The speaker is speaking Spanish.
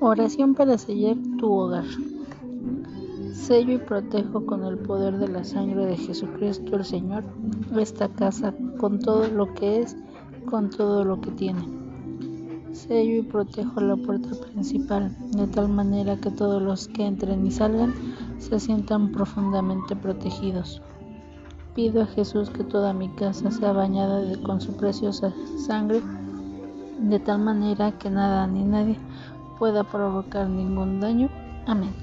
Oración para sellar tu hogar. Sello y protejo con el poder de la sangre de Jesucristo el Señor esta casa con todo lo que es, con todo lo que tiene. Sello y protejo la puerta principal de tal manera que todos los que entren y salgan se sientan profundamente protegidos. Pido a Jesús que toda mi casa sea bañada con su preciosa sangre de tal manera que nada ni nadie pueda provocar ningún daño. Amén.